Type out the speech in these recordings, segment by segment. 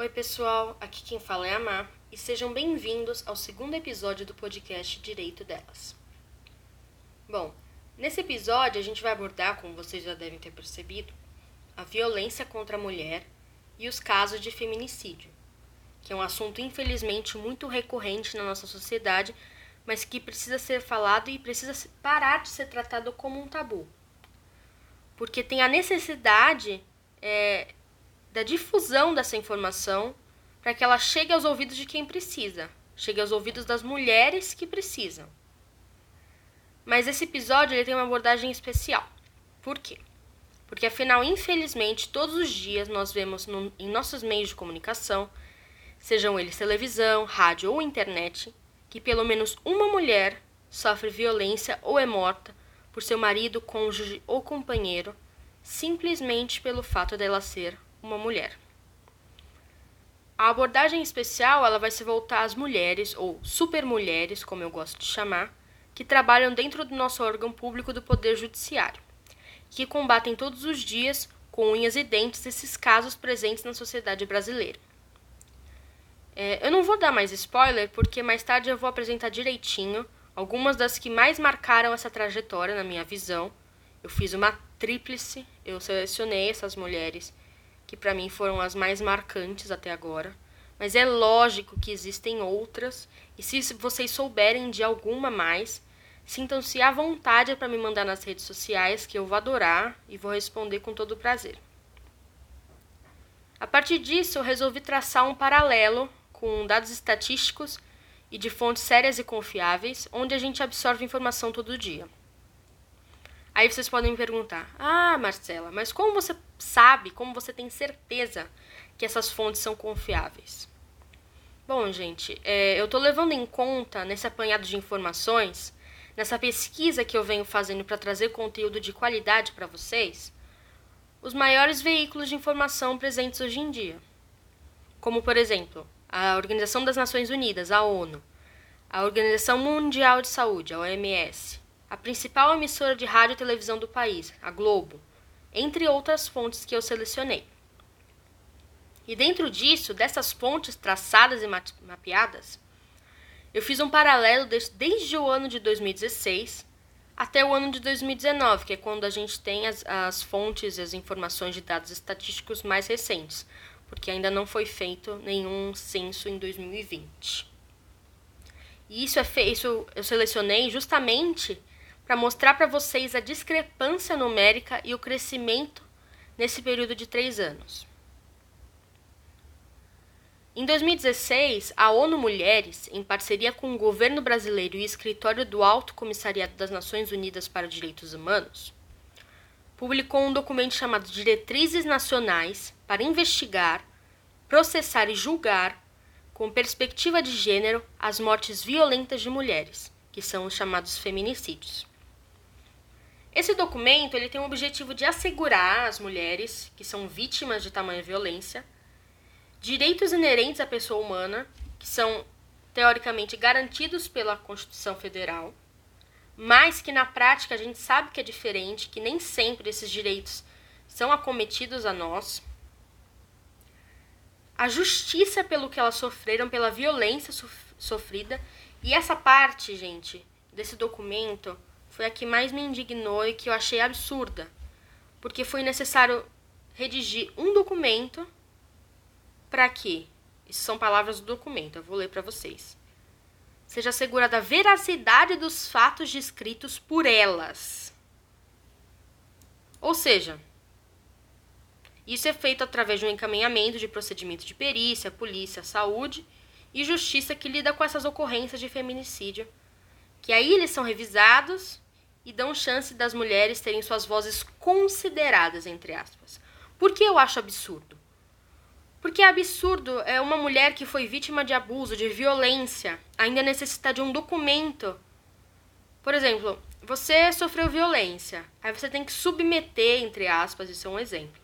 Oi, pessoal, aqui quem fala é a Mar e sejam bem-vindos ao segundo episódio do podcast Direito Delas. Bom, nesse episódio a gente vai abordar, como vocês já devem ter percebido, a violência contra a mulher e os casos de feminicídio, que é um assunto infelizmente muito recorrente na nossa sociedade, mas que precisa ser falado e precisa parar de ser tratado como um tabu. Porque tem a necessidade é, da difusão dessa informação para que ela chegue aos ouvidos de quem precisa, chegue aos ouvidos das mulheres que precisam. Mas esse episódio ele tem uma abordagem especial. Por quê? Porque afinal, infelizmente, todos os dias nós vemos no, em nossos meios de comunicação, sejam eles televisão, rádio ou internet, que pelo menos uma mulher sofre violência ou é morta por seu marido, cônjuge ou companheiro, simplesmente pelo fato dela ser uma mulher. A abordagem especial ela vai se voltar às mulheres, ou supermulheres, como eu gosto de chamar, que trabalham dentro do nosso órgão público do Poder Judiciário, que combatem todos os dias, com unhas e dentes, esses casos presentes na sociedade brasileira. É, eu não vou dar mais spoiler, porque mais tarde eu vou apresentar direitinho algumas das que mais marcaram essa trajetória na minha visão. Eu fiz uma tríplice, eu selecionei essas mulheres que para mim foram as mais marcantes até agora. Mas é lógico que existem outras, e se vocês souberem de alguma mais, sintam-se à vontade para me mandar nas redes sociais, que eu vou adorar e vou responder com todo prazer. A partir disso, eu resolvi traçar um paralelo com dados estatísticos e de fontes sérias e confiáveis, onde a gente absorve informação todo dia. Aí vocês podem perguntar: Ah, Marcela, mas como você sabe, como você tem certeza que essas fontes são confiáveis? Bom, gente, é, eu estou levando em conta nesse apanhado de informações, nessa pesquisa que eu venho fazendo para trazer conteúdo de qualidade para vocês, os maiores veículos de informação presentes hoje em dia. Como, por exemplo, a Organização das Nações Unidas, a ONU, a Organização Mundial de Saúde, a OMS, a principal emissora de rádio e televisão do país, a Globo, entre outras fontes que eu selecionei. E dentro disso, dessas fontes traçadas e mapeadas, eu fiz um paralelo desde, o ano de 2016 até o ano de 2019, que é quando a gente tem as, as fontes e as informações de dados estatísticos mais recentes, porque ainda não foi feito nenhum censo em 2020. E isso é feito, eu selecionei justamente para mostrar para vocês a discrepância numérica e o crescimento nesse período de três anos. Em 2016, a ONU Mulheres, em parceria com o governo brasileiro e o escritório do Alto Comissariado das Nações Unidas para os Direitos Humanos, publicou um documento chamado Diretrizes Nacionais para investigar, processar e julgar, com perspectiva de gênero, as mortes violentas de mulheres, que são os chamados feminicídios. Esse documento ele tem o objetivo de assegurar às mulheres que são vítimas de tamanha violência direitos inerentes à pessoa humana, que são teoricamente garantidos pela Constituição Federal, mas que na prática a gente sabe que é diferente, que nem sempre esses direitos são acometidos a nós. A justiça pelo que elas sofreram, pela violência sofrida, e essa parte, gente, desse documento foi a que mais me indignou e que eu achei absurda, porque foi necessário redigir um documento para que, isso são palavras do documento, eu vou ler para vocês, seja assegurada a veracidade dos fatos descritos por elas. Ou seja, isso é feito através de um encaminhamento de procedimento de perícia, polícia, saúde e justiça que lida com essas ocorrências de feminicídio, que aí eles são revisados e dão chance das mulheres terem suas vozes consideradas, entre aspas. Por que eu acho absurdo? Porque é absurdo é uma mulher que foi vítima de abuso, de violência, ainda necessitar de um documento. Por exemplo, você sofreu violência, aí você tem que submeter, entre aspas, isso é um exemplo,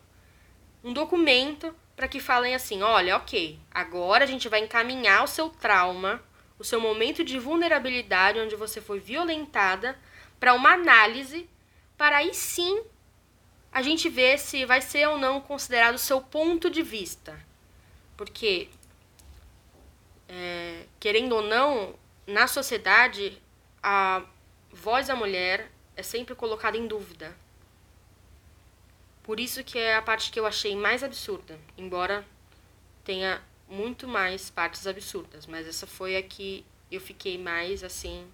um documento para que falem assim: olha, ok, agora a gente vai encaminhar o seu trauma, o seu momento de vulnerabilidade onde você foi violentada para uma análise, para aí sim a gente ver se vai ser ou não considerado o seu ponto de vista. Porque, é, querendo ou não, na sociedade, a voz da mulher é sempre colocada em dúvida. Por isso que é a parte que eu achei mais absurda, embora tenha muito mais partes absurdas, mas essa foi a que eu fiquei mais assim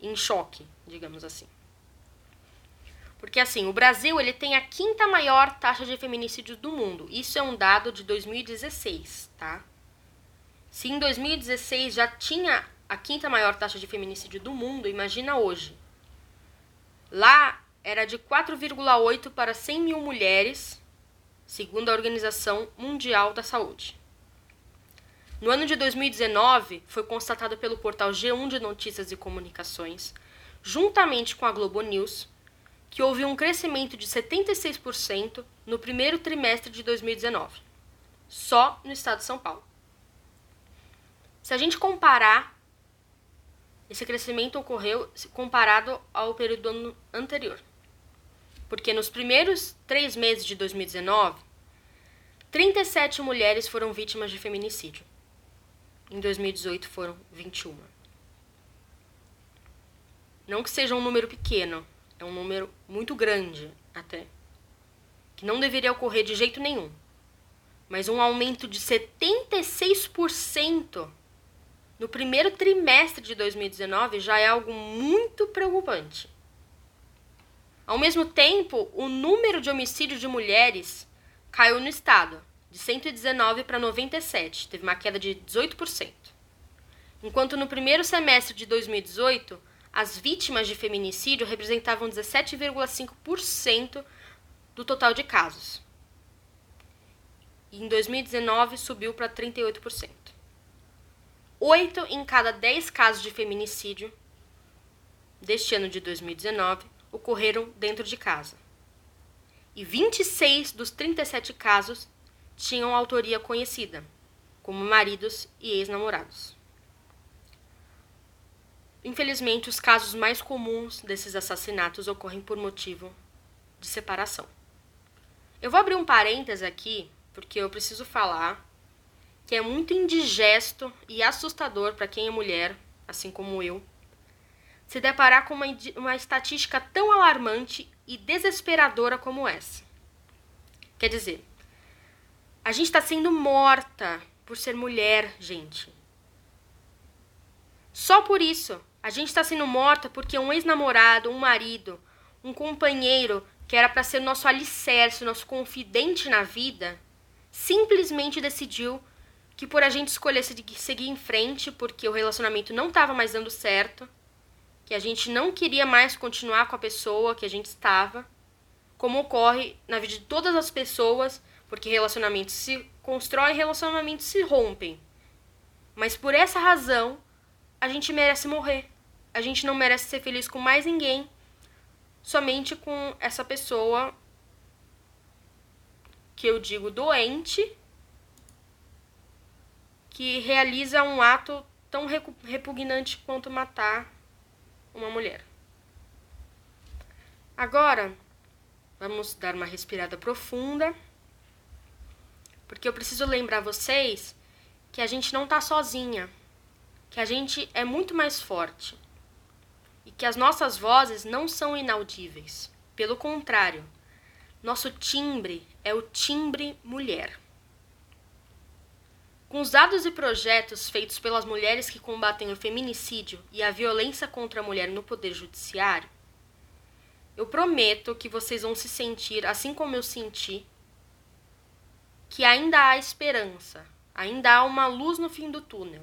em choque, digamos assim. Porque assim, o Brasil ele tem a quinta maior taxa de feminicídio do mundo. Isso é um dado de 2016, tá? Se em 2016 já tinha a quinta maior taxa de feminicídio do mundo, imagina hoje. Lá era de 4,8 para 100 mil mulheres, segundo a Organização Mundial da Saúde. No ano de 2019, foi constatado pelo portal G1 de Notícias e Comunicações, juntamente com a Globo News, que houve um crescimento de 76% no primeiro trimestre de 2019, só no estado de São Paulo. Se a gente comparar, esse crescimento ocorreu comparado ao período anterior. Porque nos primeiros três meses de 2019, 37 mulheres foram vítimas de feminicídio. Em 2018 foram 21. Não que seja um número pequeno, é um número muito grande até. Que não deveria ocorrer de jeito nenhum. Mas um aumento de 76% no primeiro trimestre de 2019 já é algo muito preocupante. Ao mesmo tempo, o número de homicídios de mulheres caiu no estado de 119 para 97, teve uma queda de 18%. Enquanto no primeiro semestre de 2018, as vítimas de feminicídio representavam 17,5% do total de casos. E em 2019 subiu para 38%. Oito em cada 10 casos de feminicídio deste ano de 2019 ocorreram dentro de casa. E 26 dos 37 casos tinham autoria conhecida, como maridos e ex-namorados. Infelizmente, os casos mais comuns desses assassinatos ocorrem por motivo de separação. Eu vou abrir um parênteses aqui, porque eu preciso falar que é muito indigesto e assustador para quem é mulher, assim como eu, se deparar com uma, uma estatística tão alarmante e desesperadora como essa. Quer dizer, a gente está sendo morta por ser mulher, gente. Só por isso. A gente está sendo morta porque um ex-namorado, um marido, um companheiro que era para ser nosso alicerce, nosso confidente na vida, simplesmente decidiu que por a gente escolher seguir em frente porque o relacionamento não estava mais dando certo, que a gente não queria mais continuar com a pessoa que a gente estava, como ocorre na vida de todas as pessoas porque relacionamentos se constroem, relacionamentos se rompem. Mas por essa razão, a gente merece morrer. A gente não merece ser feliz com mais ninguém, somente com essa pessoa que eu digo doente, que realiza um ato tão repugnante quanto matar uma mulher. Agora, vamos dar uma respirada profunda. Porque eu preciso lembrar vocês que a gente não tá sozinha, que a gente é muito mais forte e que as nossas vozes não são inaudíveis. Pelo contrário, nosso timbre é o timbre mulher. Com os dados e projetos feitos pelas mulheres que combatem o feminicídio e a violência contra a mulher no Poder Judiciário, eu prometo que vocês vão se sentir, assim como eu senti, que ainda há esperança, ainda há uma luz no fim do túnel,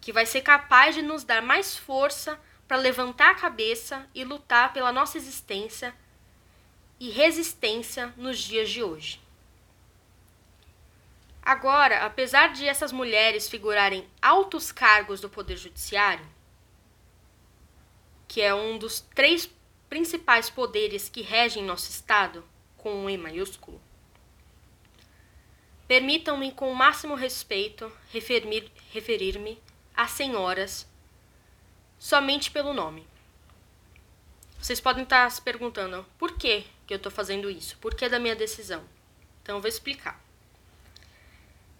que vai ser capaz de nos dar mais força para levantar a cabeça e lutar pela nossa existência e resistência nos dias de hoje. Agora, apesar de essas mulheres figurarem altos cargos do Poder Judiciário, que é um dos três principais poderes que regem nosso Estado, com um E maiúsculo, Permitam-me, com o máximo respeito, referir-me às senhoras somente pelo nome. Vocês podem estar se perguntando por que, que eu estou fazendo isso, por que da minha decisão. Então eu vou explicar.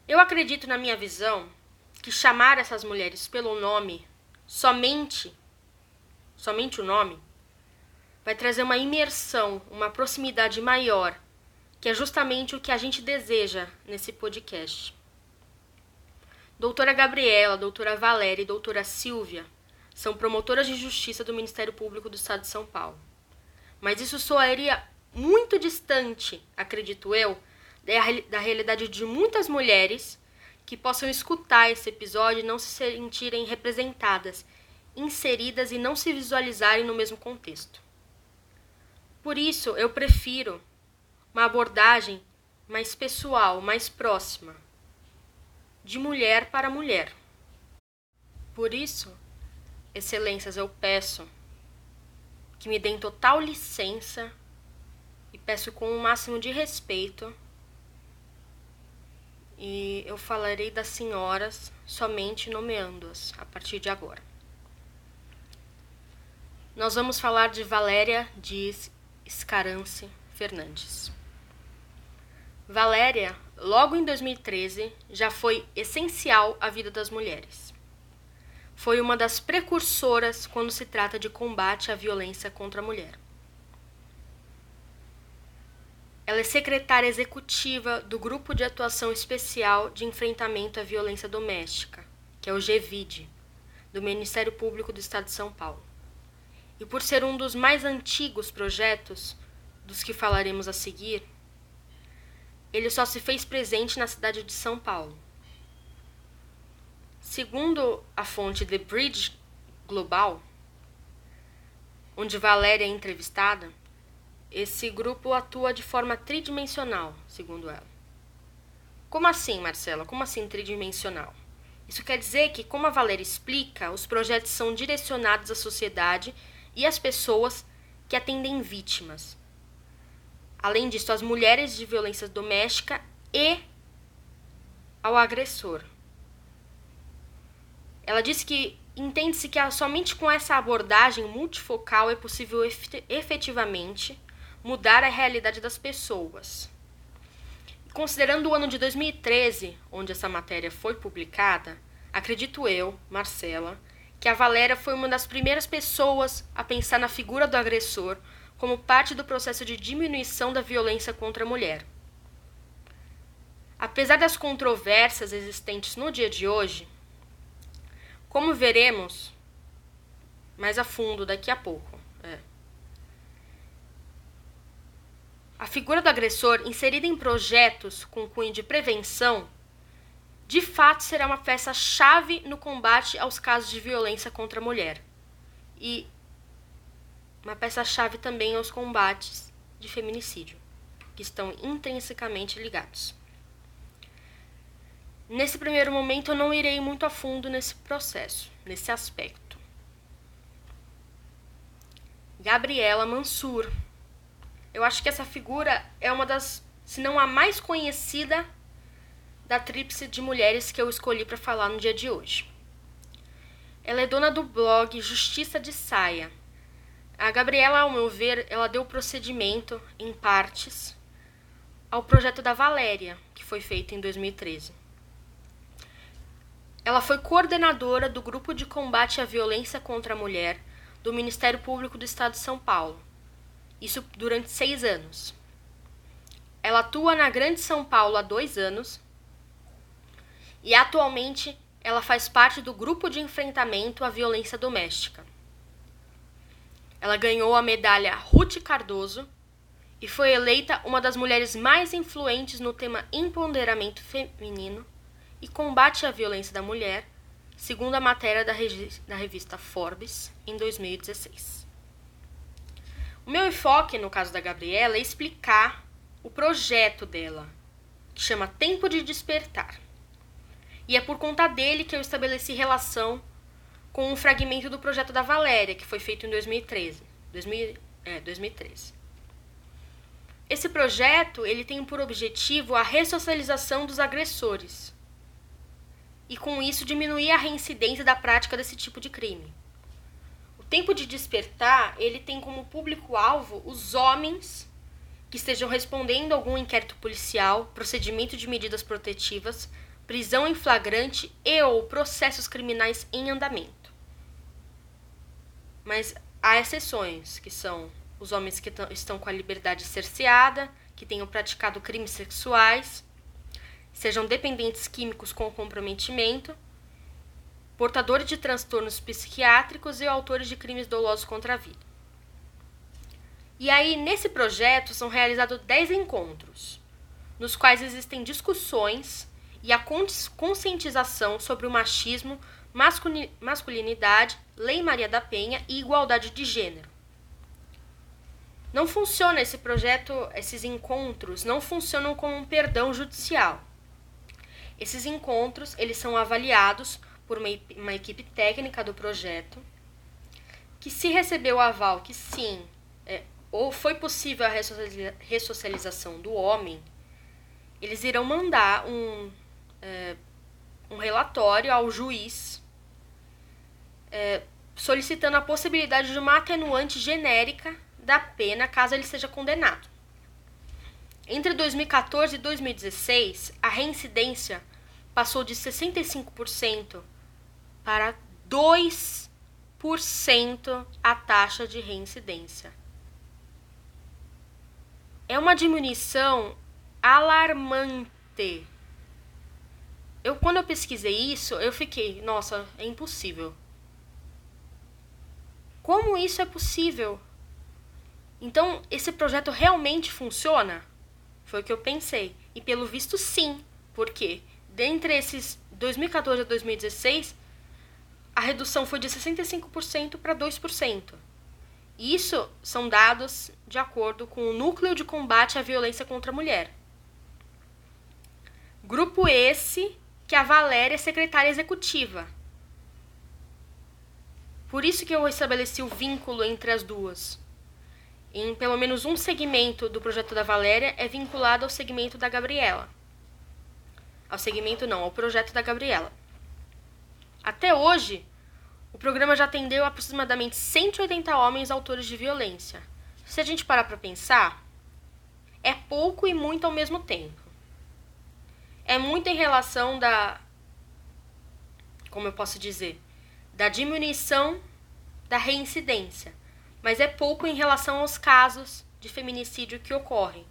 Eu acredito, na minha visão, que chamar essas mulheres pelo nome, somente, somente o nome, vai trazer uma imersão, uma proximidade maior, que é justamente o que a gente deseja nesse podcast. Doutora Gabriela, doutora Valéria e doutora Silvia são promotoras de justiça do Ministério Público do Estado de São Paulo. Mas isso soaria muito distante, acredito eu, da realidade de muitas mulheres que possam escutar esse episódio e não se sentirem representadas, inseridas e não se visualizarem no mesmo contexto. Por isso, eu prefiro uma abordagem mais pessoal, mais próxima, de mulher para mulher. Por isso, excelências, eu peço que me deem total licença e peço com o máximo de respeito e eu falarei das senhoras somente nomeando-as a partir de agora. Nós vamos falar de Valéria Dias Escarance Fernandes. Valéria, logo em 2013, já foi essencial à vida das mulheres. Foi uma das precursoras quando se trata de combate à violência contra a mulher. Ela é secretária executiva do Grupo de Atuação Especial de Enfrentamento à Violência Doméstica, que é o GVID, do Ministério Público do Estado de São Paulo. E por ser um dos mais antigos projetos, dos que falaremos a seguir, ele só se fez presente na cidade de São Paulo. Segundo a fonte The Bridge Global, onde Valéria é entrevistada, esse grupo atua de forma tridimensional, segundo ela. Como assim, Marcela? Como assim tridimensional? Isso quer dizer que, como a Valéria explica, os projetos são direcionados à sociedade e às pessoas que atendem vítimas. Além disso, às mulheres de violência doméstica e ao agressor. Ela disse que entende-se que somente com essa abordagem multifocal é possível efetivamente mudar a realidade das pessoas. Considerando o ano de 2013, onde essa matéria foi publicada, acredito eu, Marcela, que a Valéria foi uma das primeiras pessoas a pensar na figura do agressor como parte do processo de diminuição da violência contra a mulher. Apesar das controvérsias existentes no dia de hoje, como veremos mais a fundo daqui a pouco, A figura do agressor, inserida em projetos com cunho de prevenção, de fato será uma peça-chave no combate aos casos de violência contra a mulher e uma peça-chave também aos combates de feminicídio, que estão intrinsecamente ligados. Nesse primeiro momento, eu não irei muito a fundo nesse processo, nesse aspecto. Gabriela Mansur eu acho que essa figura é uma das, se não a mais conhecida da tríplice de mulheres que eu escolhi para falar no dia de hoje. Ela é dona do blog Justiça de Saia. A Gabriela, ao meu ver, ela deu procedimento em partes ao projeto da Valéria, que foi feito em 2013. Ela foi coordenadora do Grupo de Combate à Violência contra a Mulher do Ministério Público do Estado de São Paulo isso durante seis anos. Ela atua na Grande São Paulo há dois anos e atualmente ela faz parte do grupo de enfrentamento à violência doméstica. Ela ganhou a medalha Ruth Cardoso e foi eleita uma das mulheres mais influentes no tema empoderamento feminino e combate à violência da mulher, segundo a matéria da, revista Forbes em 2016. O meu enfoque, no caso da Gabriela, é explicar o projeto dela, que chama Tempo de Despertar. E é por conta dele que eu estabeleci relação com um fragmento do projeto da Valéria, que foi feito em 2013. 2000, é, 2013. Esse projeto ele tem por objetivo a ressocialização dos agressores e com isso diminuir a reincidência da prática desse tipo de crime. Tempo de Despertar, ele tem como público-alvo os homens que estejam respondendo a algum inquérito policial, procedimento de medidas protetivas, prisão em flagrante e ou processos criminais em andamento. Mas há exceções, que são os homens que estão com a liberdade cerceada, que tenham praticado crimes sexuais, sejam dependentes químicos com comprometimento, portadores de transtornos psiquiátricos e autores de crimes dolosos contra a vida. E aí, nesse projeto, são realizados 10 encontros, nos quais existem discussões e a conscientização sobre o machismo, masculinidade, Lei Maria da Penha e igualdade de gênero. Não funciona esse projeto, esses encontros não funcionam como um perdão judicial. Esses encontros, eles são avaliados por uma, uma equipe técnica do projeto, que se recebeu o aval que sim, é, ou foi possível a ressocialização do homem, eles irão mandar um, é, um relatório ao juiz é, solicitando a possibilidade de uma atenuante genérica da pena caso ele seja condenado. Entre 2014 e 2016, a reincidência passou de 65% para 2% a taxa de reincidência. É uma diminuição alarmante. Eu quando eu pesquisei isso, eu fiquei, nossa, é impossível. Como isso é possível? Então, esse projeto realmente funciona? Foi o que eu pensei. E pelo visto, sim. Porque dentre esses 2014 a 2016, a redução foi de 65% para 2%. Isso são dados de acordo com o Núcleo de Combate à Violência contra a Mulher. Grupo esse que a Valéria é secretária executiva. Por isso que eu estabeleci o vínculo entre as duas. Em pelo menos um segmento do projeto da Valéria é vinculado ao segmento da Gabriela. Ao segmento não, ao projeto da Gabriela. Até hoje, o programa já atendeu aproximadamente 180 homens autores de violência. Se a gente parar para pensar, é pouco e muito ao mesmo tempo. É muito em relação da como eu posso dizer, da diminuição da reincidência, mas é pouco em relação aos casos de feminicídio que ocorrem.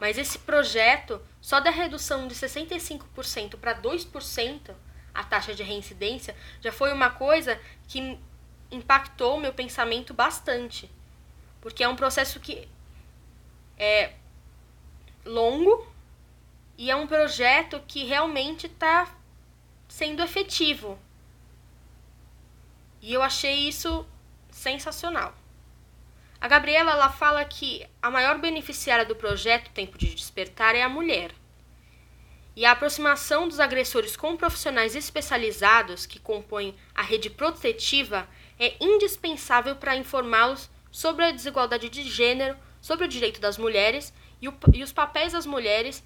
Mas esse projeto, só da redução de 65% para 2%, a taxa de reincidência, já foi uma coisa que impactou meu pensamento bastante. Porque é um processo que é longo e é um projeto que realmente está sendo efetivo. E eu achei isso sensacional. A Gabriela ela fala que a maior beneficiária do projeto Tempo de Despertar é a mulher. E a aproximação dos agressores com profissionais especializados que compõem a rede protetiva é indispensável para informá-los sobre a desigualdade de gênero, sobre o direito das mulheres e, o, e os papéis das mulheres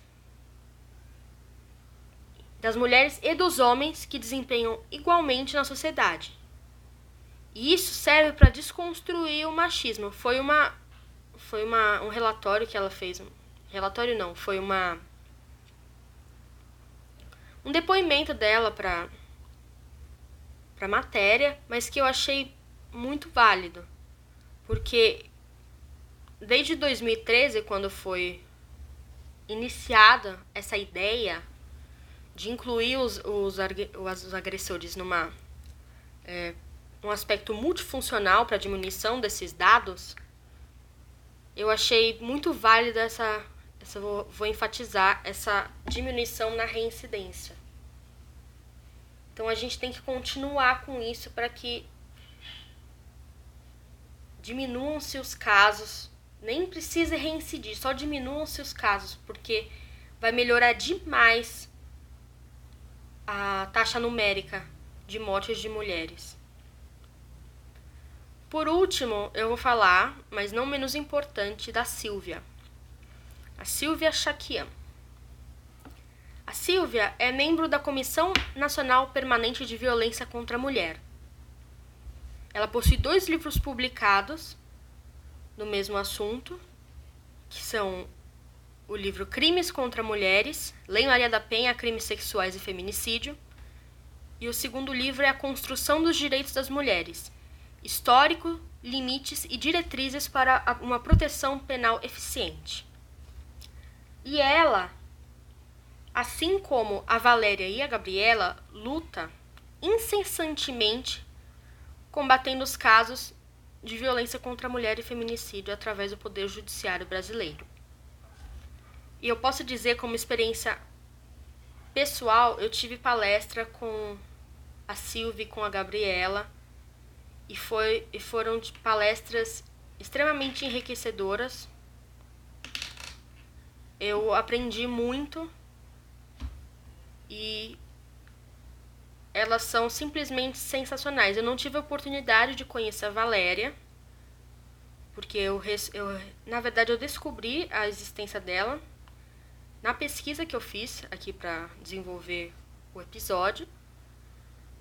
das mulheres e dos homens que desempenham igualmente na sociedade. E isso serve para desconstruir o machismo. Foi uma foi uma, um relatório que ela fez, relatório não, foi uma um depoimento dela para para matéria, mas que eu achei muito válido, porque desde 2013, quando foi iniciada essa ideia de incluir os, os, os agressores numa é, um aspecto multifuncional para a diminuição desses dados, eu achei muito válida essa essa vou, vou enfatizar essa diminuição na reincidência. Então a gente tem que continuar com isso para que diminuam-se os casos, nem precisa reincidir, só diminuam-se os casos, porque vai melhorar demais a taxa numérica de mortes de mulheres. Por último, eu vou falar, mas não menos importante, da Silvia a Silvia Chaquian. A Silvia é membro da Comissão Nacional Permanente de Violência contra a Mulher. Ela possui dois livros publicados no mesmo assunto, que são o livro Crimes contra Mulheres, Lei Maria da Penha, Crimes Sexuais e Feminicídio. E o segundo livro é A Construção dos Direitos das Mulheres, Histórico, Limites e Diretrizes para uma Proteção Penal Eficiente. E ela, assim como a Valéria e a Gabriela, luta incessantemente combatendo os casos de violência contra a mulher e feminicídio através do Poder Judiciário brasileiro. E eu posso dizer, como experiência pessoal, eu tive palestra com a Silvia e com a Gabriela, e, foi, e foram palestras extremamente enriquecedoras. Eu aprendi muito e elas são simplesmente sensacionais. Eu não tive a oportunidade de conhecer a Valéria, porque eu, eu na verdade eu descobri a existência dela na pesquisa que eu fiz aqui para desenvolver o episódio.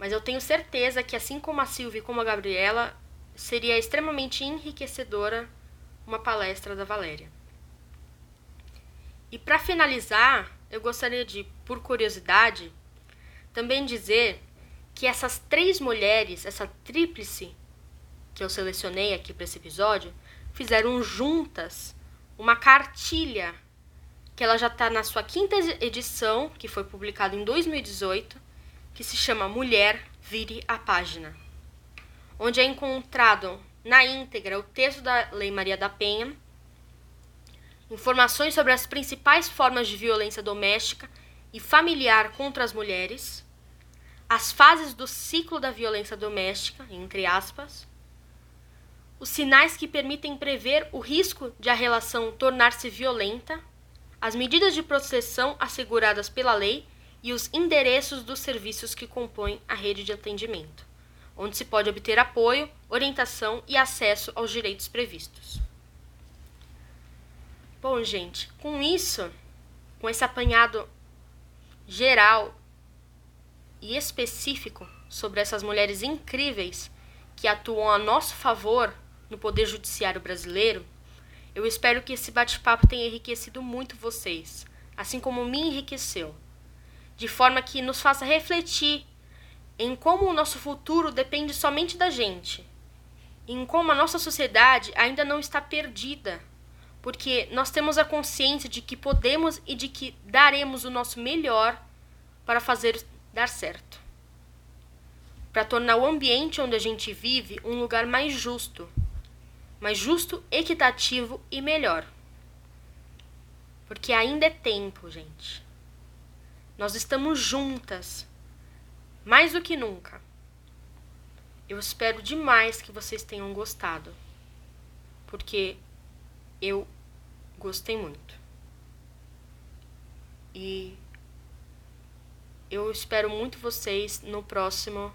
Mas eu tenho certeza que assim como a Silvia e como a Gabriela, seria extremamente enriquecedora uma palestra da Valéria. E para finalizar, eu gostaria de, por curiosidade, também dizer que essas três mulheres, essa tríplice que eu selecionei aqui para esse episódio, fizeram juntas uma cartilha que ela já está na sua quinta edição, que foi publicada em 2018, que se chama Mulher Vire a Página, onde é encontrado na íntegra o texto da Lei Maria da Penha, informações sobre as principais formas de violência doméstica e familiar contra as mulheres, as fases do ciclo da violência doméstica, entre aspas, os sinais que permitem prever o risco de a relação tornar-se violenta, as medidas de proteção asseguradas pela lei e os endereços dos serviços que compõem a rede de atendimento, onde se pode obter apoio, orientação e acesso aos direitos previstos. Bom, gente, com isso, com esse apanhado geral e específico sobre essas mulheres incríveis que atuam a nosso favor no Poder Judiciário brasileiro, eu espero que esse bate-papo tenha enriquecido muito vocês, assim como me enriqueceu, de forma que nos faça refletir em como o nosso futuro depende somente da gente, em como a nossa sociedade ainda não está perdida porque nós temos a consciência de que podemos e de que daremos o nosso melhor para fazer dar certo. Para tornar o ambiente onde a gente vive um lugar mais justo, mais justo, equitativo e melhor. Porque ainda é tempo, gente. Nós estamos juntas, mais do que nunca. Eu espero demais que vocês tenham gostado, porque eu gostei muito. E eu espero muito vocês no próximo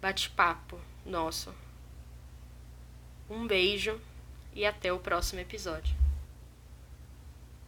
bate-papo nosso. Um beijo e até o próximo episódio.